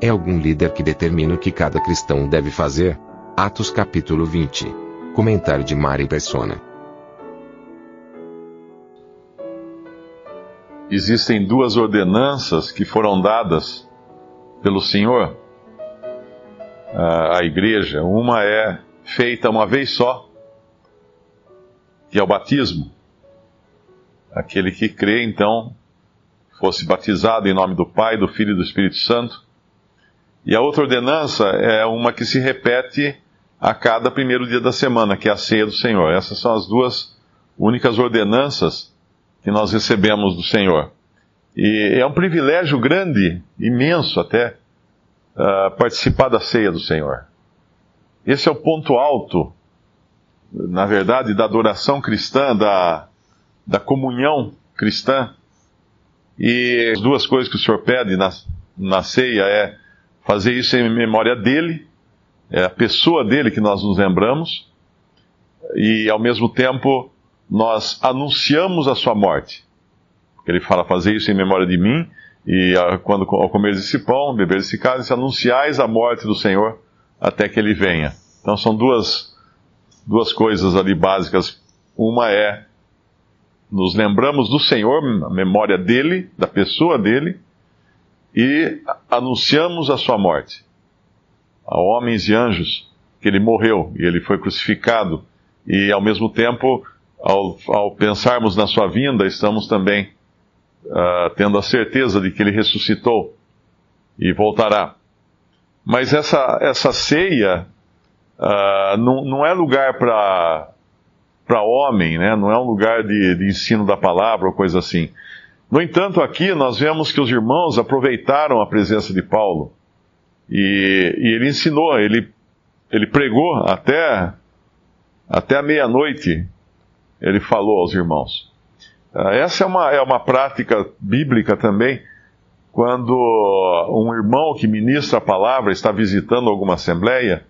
É algum líder que determina o que cada cristão deve fazer? Atos capítulo 20. Comentário de Mari Persona. existem duas ordenanças que foram dadas pelo Senhor à igreja. Uma é feita uma vez só, que é o batismo. Aquele que crê, então, fosse batizado em nome do Pai, do Filho e do Espírito Santo. E a outra ordenança é uma que se repete a cada primeiro dia da semana, que é a ceia do Senhor. Essas são as duas únicas ordenanças que nós recebemos do Senhor. E é um privilégio grande, imenso até, uh, participar da ceia do Senhor. Esse é o ponto alto, na verdade, da adoração cristã, da, da comunhão cristã. E as duas coisas que o Senhor pede na, na ceia é fazer isso em memória dele, é a pessoa dele que nós nos lembramos, e ao mesmo tempo nós anunciamos a sua morte. Ele fala, fazer isso em memória de mim, e quando ao comer esse pão, beber esse cálice, anunciais a morte do Senhor até que ele venha. Então são duas, duas coisas ali básicas. Uma é, nos lembramos do Senhor, a memória dele, da pessoa dele, e anunciamos a sua morte. A homens e anjos, que ele morreu e ele foi crucificado, e ao mesmo tempo, ao, ao pensarmos na sua vinda, estamos também uh, tendo a certeza de que ele ressuscitou e voltará. Mas essa, essa ceia uh, não, não é lugar para homem, né? não é um lugar de, de ensino da palavra ou coisa assim. No entanto, aqui nós vemos que os irmãos aproveitaram a presença de Paulo e, e ele ensinou, ele, ele pregou até, até a meia-noite, ele falou aos irmãos. Ah, essa é uma, é uma prática bíblica também, quando um irmão que ministra a palavra está visitando alguma assembleia,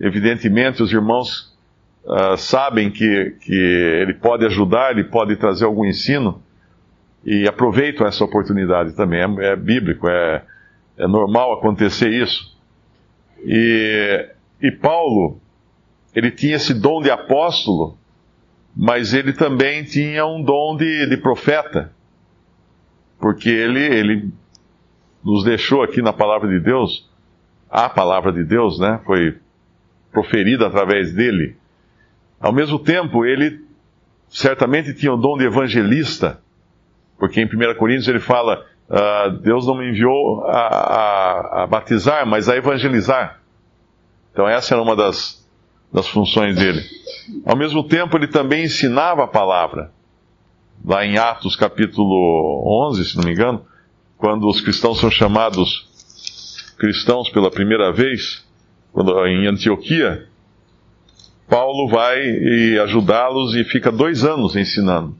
evidentemente os irmãos uh, sabem que, que ele pode ajudar, ele pode trazer algum ensino, e aproveitam essa oportunidade também. É, é bíblico, é, é normal acontecer isso. E, e Paulo, ele tinha esse dom de apóstolo, mas ele também tinha um dom de, de profeta, porque ele, ele nos deixou aqui na palavra de Deus, a palavra de Deus, né, foi proferida através dele. Ao mesmo tempo, ele certamente tinha o dom de evangelista, porque em 1 Coríntios ele fala: uh, Deus não me enviou a, a, a batizar, mas a evangelizar. Então, essa era uma das, das funções dele. Ao mesmo tempo, ele também ensinava a palavra. Lá em Atos capítulo 11, se não me engano, quando os cristãos são chamados cristãos pela primeira vez, quando, em Antioquia, Paulo vai ajudá-los e fica dois anos ensinando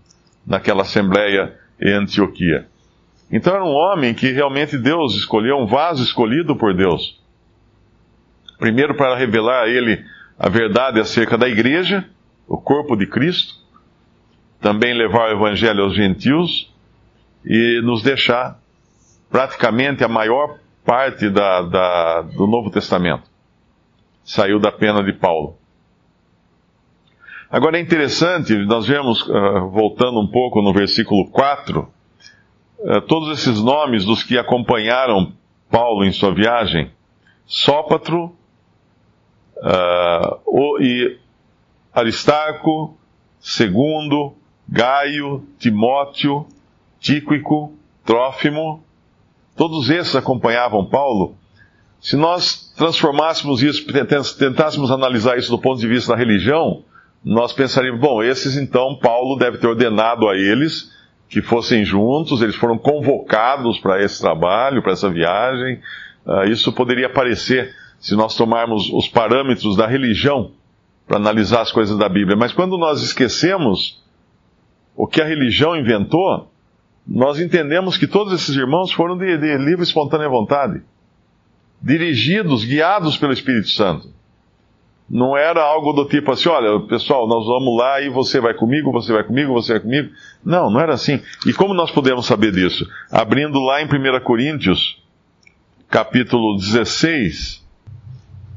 naquela assembleia em Antioquia. Então era um homem que realmente Deus escolheu, um vaso escolhido por Deus. Primeiro para revelar a ele a verdade acerca da igreja, o corpo de Cristo, também levar o evangelho aos gentios e nos deixar praticamente a maior parte da, da, do Novo Testamento. Saiu da pena de Paulo. Agora é interessante, nós vemos, uh, voltando um pouco no versículo 4, uh, todos esses nomes dos que acompanharam Paulo em sua viagem: Sópatro, Uh, o, e Aristarco, Segundo, Gaio, Timóteo, Tíquico, Trófimo, todos esses acompanhavam Paulo. Se nós transformássemos isso, tentássemos analisar isso do ponto de vista da religião, nós pensaríamos, bom, esses então Paulo deve ter ordenado a eles que fossem juntos, eles foram convocados para esse trabalho, para essa viagem. Uh, isso poderia parecer, se nós tomarmos os parâmetros da religião para analisar as coisas da Bíblia. Mas quando nós esquecemos o que a religião inventou, nós entendemos que todos esses irmãos foram de, de livre e espontânea vontade, dirigidos, guiados pelo Espírito Santo. Não era algo do tipo assim, olha, pessoal, nós vamos lá e você vai comigo, você vai comigo, você vai comigo. Não, não era assim. E como nós podemos saber disso? Abrindo lá em 1 Coríntios, capítulo 16,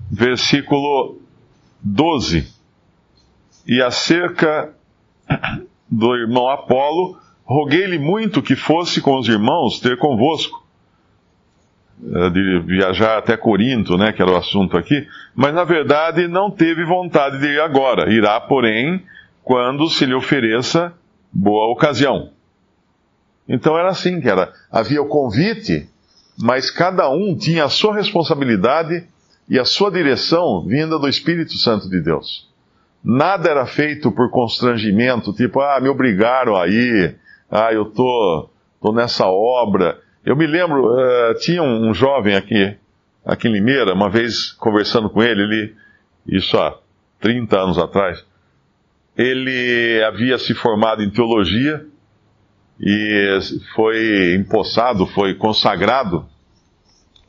versículo 12. E acerca do irmão Apolo, roguei-lhe muito que fosse com os irmãos ter convosco de viajar até Corinto, né, que era o assunto aqui, mas na verdade não teve vontade de ir agora. Irá, porém, quando se lhe ofereça boa ocasião. Então era assim que era. Havia o convite, mas cada um tinha a sua responsabilidade e a sua direção vinda do Espírito Santo de Deus. Nada era feito por constrangimento, tipo, ah, me obrigaram a ir, ah, eu tô, tô nessa obra. Eu me lembro, uh, tinha um, jovem aqui, aqui em Limeira, uma vez conversando com ele, ele, isso há 30 anos atrás, ele havia se formado em teologia e foi empossado, foi consagrado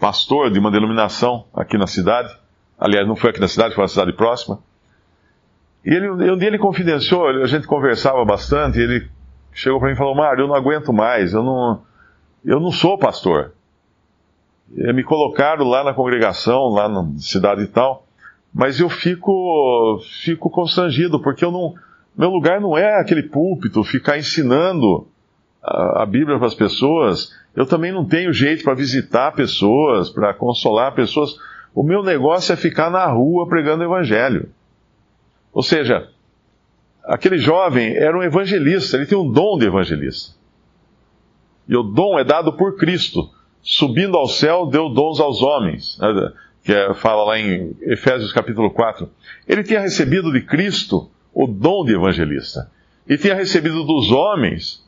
pastor de uma denominação aqui na cidade. Aliás, não foi aqui na cidade, foi na cidade próxima. E ele, um dia ele confidenciou, a gente conversava bastante, ele chegou para mim e falou: Mário, eu não aguento mais, eu não, eu não sou pastor. E me colocaram lá na congregação, lá na cidade e tal, mas eu fico, fico constrangido, porque eu não, meu lugar não é aquele púlpito, ficar ensinando a, a Bíblia para as pessoas. Eu também não tenho jeito para visitar pessoas, para consolar pessoas. O meu negócio é ficar na rua pregando o Evangelho. Ou seja, aquele jovem era um evangelista, ele tem um dom de evangelista. E o dom é dado por Cristo. Subindo ao céu, deu dons aos homens. Né? Que é, fala lá em Efésios capítulo 4. Ele tinha recebido de Cristo o dom de evangelista. E tinha recebido dos homens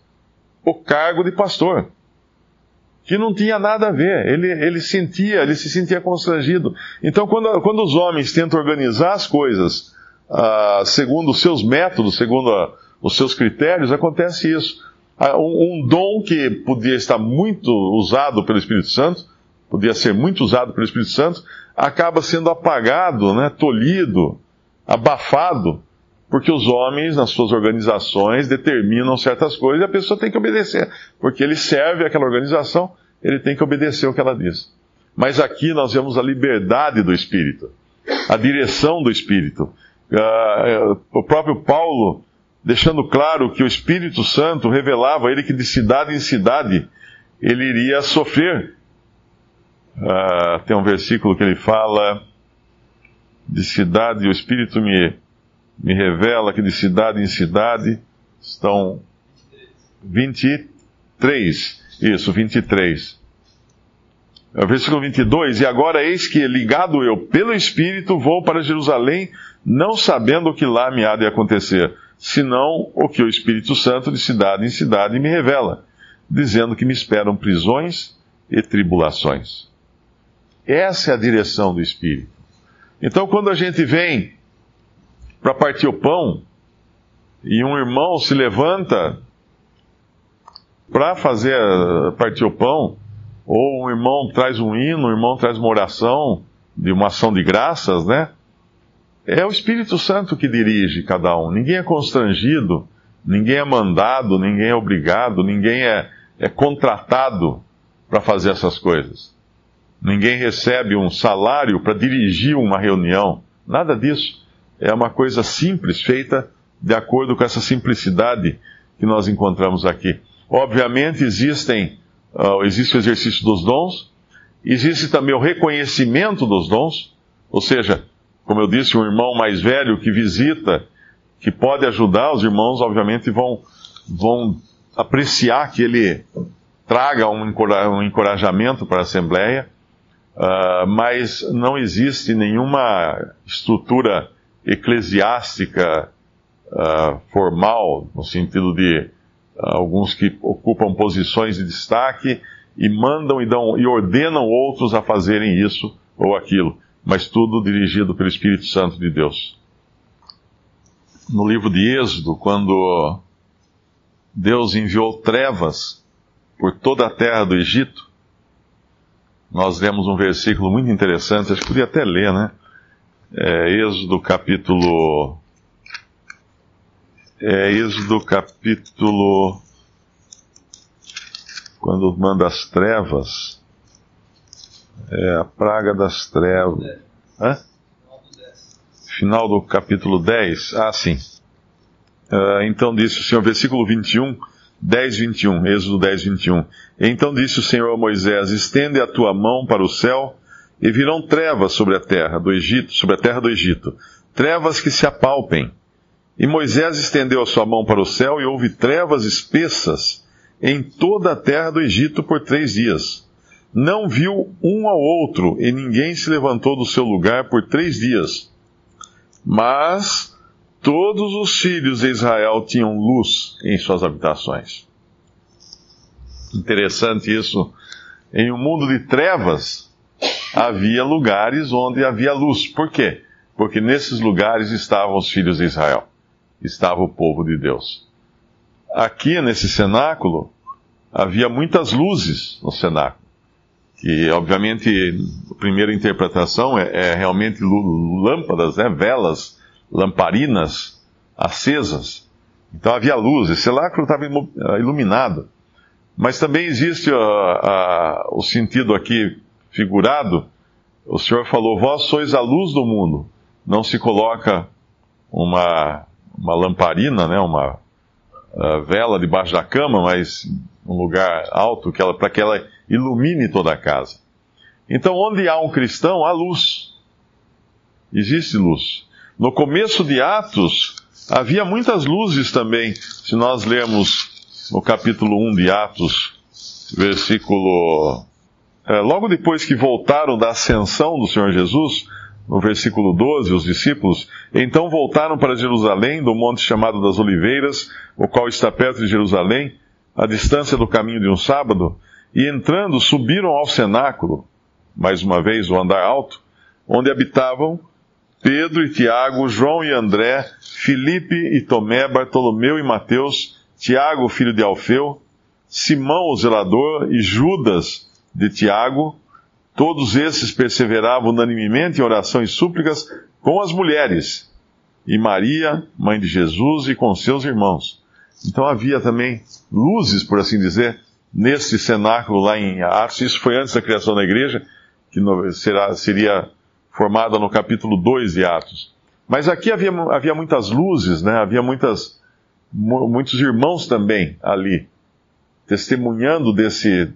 o cargo de pastor. Que não tinha nada a ver. Ele, ele sentia, ele se sentia constrangido. Então, quando, quando os homens tentam organizar as coisas uh, segundo os seus métodos, segundo a, os seus critérios, acontece isso. Um dom que podia estar muito usado pelo Espírito Santo, podia ser muito usado pelo Espírito Santo, acaba sendo apagado, né, tolhido, abafado, porque os homens, nas suas organizações, determinam certas coisas e a pessoa tem que obedecer, porque ele serve aquela organização, ele tem que obedecer o que ela diz. Mas aqui nós vemos a liberdade do Espírito, a direção do Espírito. Uh, o próprio Paulo deixando claro que o Espírito Santo revelava a ele que de cidade em cidade ele iria sofrer. Uh, tem um versículo que ele fala: de cidade, o Espírito me, me revela que de cidade em cidade estão 23. Isso, 23. É versículo 22: E agora eis que, ligado eu pelo Espírito, vou para Jerusalém, não sabendo o que lá me há de acontecer senão o que o Espírito Santo de cidade em cidade me revela, dizendo que me esperam prisões e tribulações. Essa é a direção do Espírito. Então, quando a gente vem para partir o pão e um irmão se levanta para fazer partir o pão, ou um irmão traz um hino, um irmão traz uma oração de uma ação de graças, né? É o Espírito Santo que dirige cada um. Ninguém é constrangido, ninguém é mandado, ninguém é obrigado, ninguém é, é contratado para fazer essas coisas. Ninguém recebe um salário para dirigir uma reunião. Nada disso. É uma coisa simples, feita de acordo com essa simplicidade que nós encontramos aqui. Obviamente existem, uh, existe o exercício dos dons, existe também o reconhecimento dos dons, ou seja, como eu disse, um irmão mais velho que visita, que pode ajudar, os irmãos, obviamente, vão, vão apreciar que ele traga um encorajamento para a Assembleia, uh, mas não existe nenhuma estrutura eclesiástica uh, formal, no sentido de alguns que ocupam posições de destaque e mandam e, dão, e ordenam outros a fazerem isso ou aquilo, mas tudo dirigido pelo Espírito Santo de Deus. No livro de Êxodo, quando Deus enviou trevas por toda a terra do Egito, nós lemos um versículo muito interessante, acho que podia até ler, né? É, Êxodo capítulo. É, Êxodo capítulo. Quando manda as trevas. É a praga das trevas. Hã? Final do capítulo 10. Ah, sim. Uh, então disse o Senhor, versículo 21, 10, 21, Êxodo 10, 21. Então disse o Senhor a Moisés: Estende a tua mão para o céu, e virão trevas sobre a terra do Egito, sobre a terra do Egito, trevas que se apalpem. E Moisés estendeu a sua mão para o céu, e houve trevas espessas em toda a terra do Egito por três dias. Não viu um ao outro, e ninguém se levantou do seu lugar por três dias. Mas todos os filhos de Israel tinham luz em suas habitações. Interessante isso. Em um mundo de trevas, havia lugares onde havia luz. Por quê? Porque nesses lugares estavam os filhos de Israel, estava o povo de Deus. Aqui nesse cenáculo, havia muitas luzes no cenáculo. Que, obviamente, a primeira interpretação é, é realmente lâmpadas, né, velas lamparinas acesas. Então havia luz, esse cenáculo estava ah, iluminado. Mas também existe o sentido aqui figurado. O Senhor falou: Vós sois a luz do mundo. Não se coloca uma, uma lamparina, né, uma uh, vela debaixo da cama, mas um lugar alto para que ela ilumine toda a casa. Então, onde há um cristão, há luz. Existe luz. No começo de Atos, havia muitas luzes também. Se nós lermos no capítulo 1 de Atos, versículo. É, logo depois que voltaram da ascensão do Senhor Jesus, no versículo 12, os discípulos, então voltaram para Jerusalém, do monte chamado das Oliveiras, o qual está perto de Jerusalém, à distância do caminho de um sábado, e entrando subiram ao cenáculo, mais uma vez o andar alto, onde habitavam Pedro e Tiago, João e André, Filipe e Tomé, Bartolomeu e Mateus, Tiago, filho de Alfeu, Simão, o zelador, e Judas de Tiago, todos esses perseveravam unanimemente em oração e súplicas com as mulheres, e Maria, mãe de Jesus, e com seus irmãos. Então havia também luzes, por assim dizer, nesse cenáculo lá em Atos. Isso foi antes da criação da igreja, que será, seria formada no capítulo 2 de Atos. Mas aqui havia, havia muitas luzes, né? havia muitas, muitos irmãos também ali, testemunhando desse,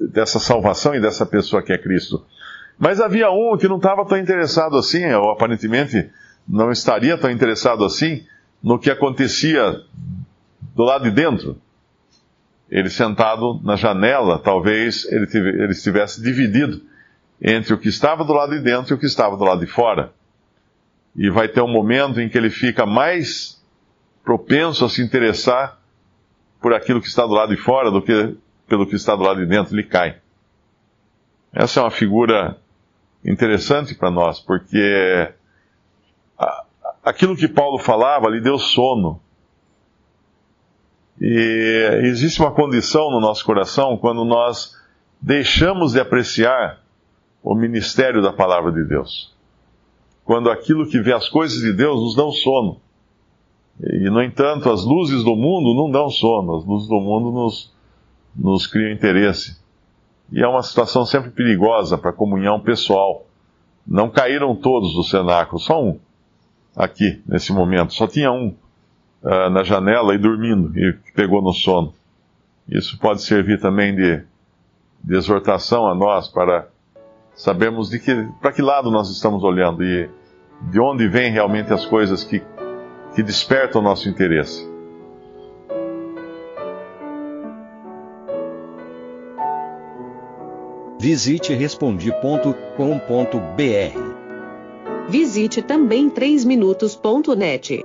dessa salvação e dessa pessoa que é Cristo. Mas havia um que não estava tão interessado assim, ou aparentemente não estaria tão interessado assim, no que acontecia do lado de dentro. Ele sentado na janela, talvez ele, ele estivesse dividido entre o que estava do lado de dentro e o que estava do lado de fora. E vai ter um momento em que ele fica mais propenso a se interessar por aquilo que está do lado de fora do que pelo que está do lado de dentro, ele cai. Essa é uma figura interessante para nós, porque aquilo que Paulo falava lhe deu sono. E existe uma condição no nosso coração quando nós deixamos de apreciar o ministério da palavra de Deus. Quando aquilo que vê as coisas de Deus nos dão sono. E, no entanto, as luzes do mundo não dão sono, as luzes do mundo nos, nos criam interesse. E é uma situação sempre perigosa para a comunhão pessoal. Não caíram todos do cenáculo, só um aqui, nesse momento. Só tinha um uh, na janela e dormindo, e pegou no sono. Isso pode servir também de, de exortação a nós para sabemos de que para que lado nós estamos olhando e de onde vêm realmente as coisas que, que despertam o nosso interesse. Visite respondi.com.br. Visite também 3minutos.net.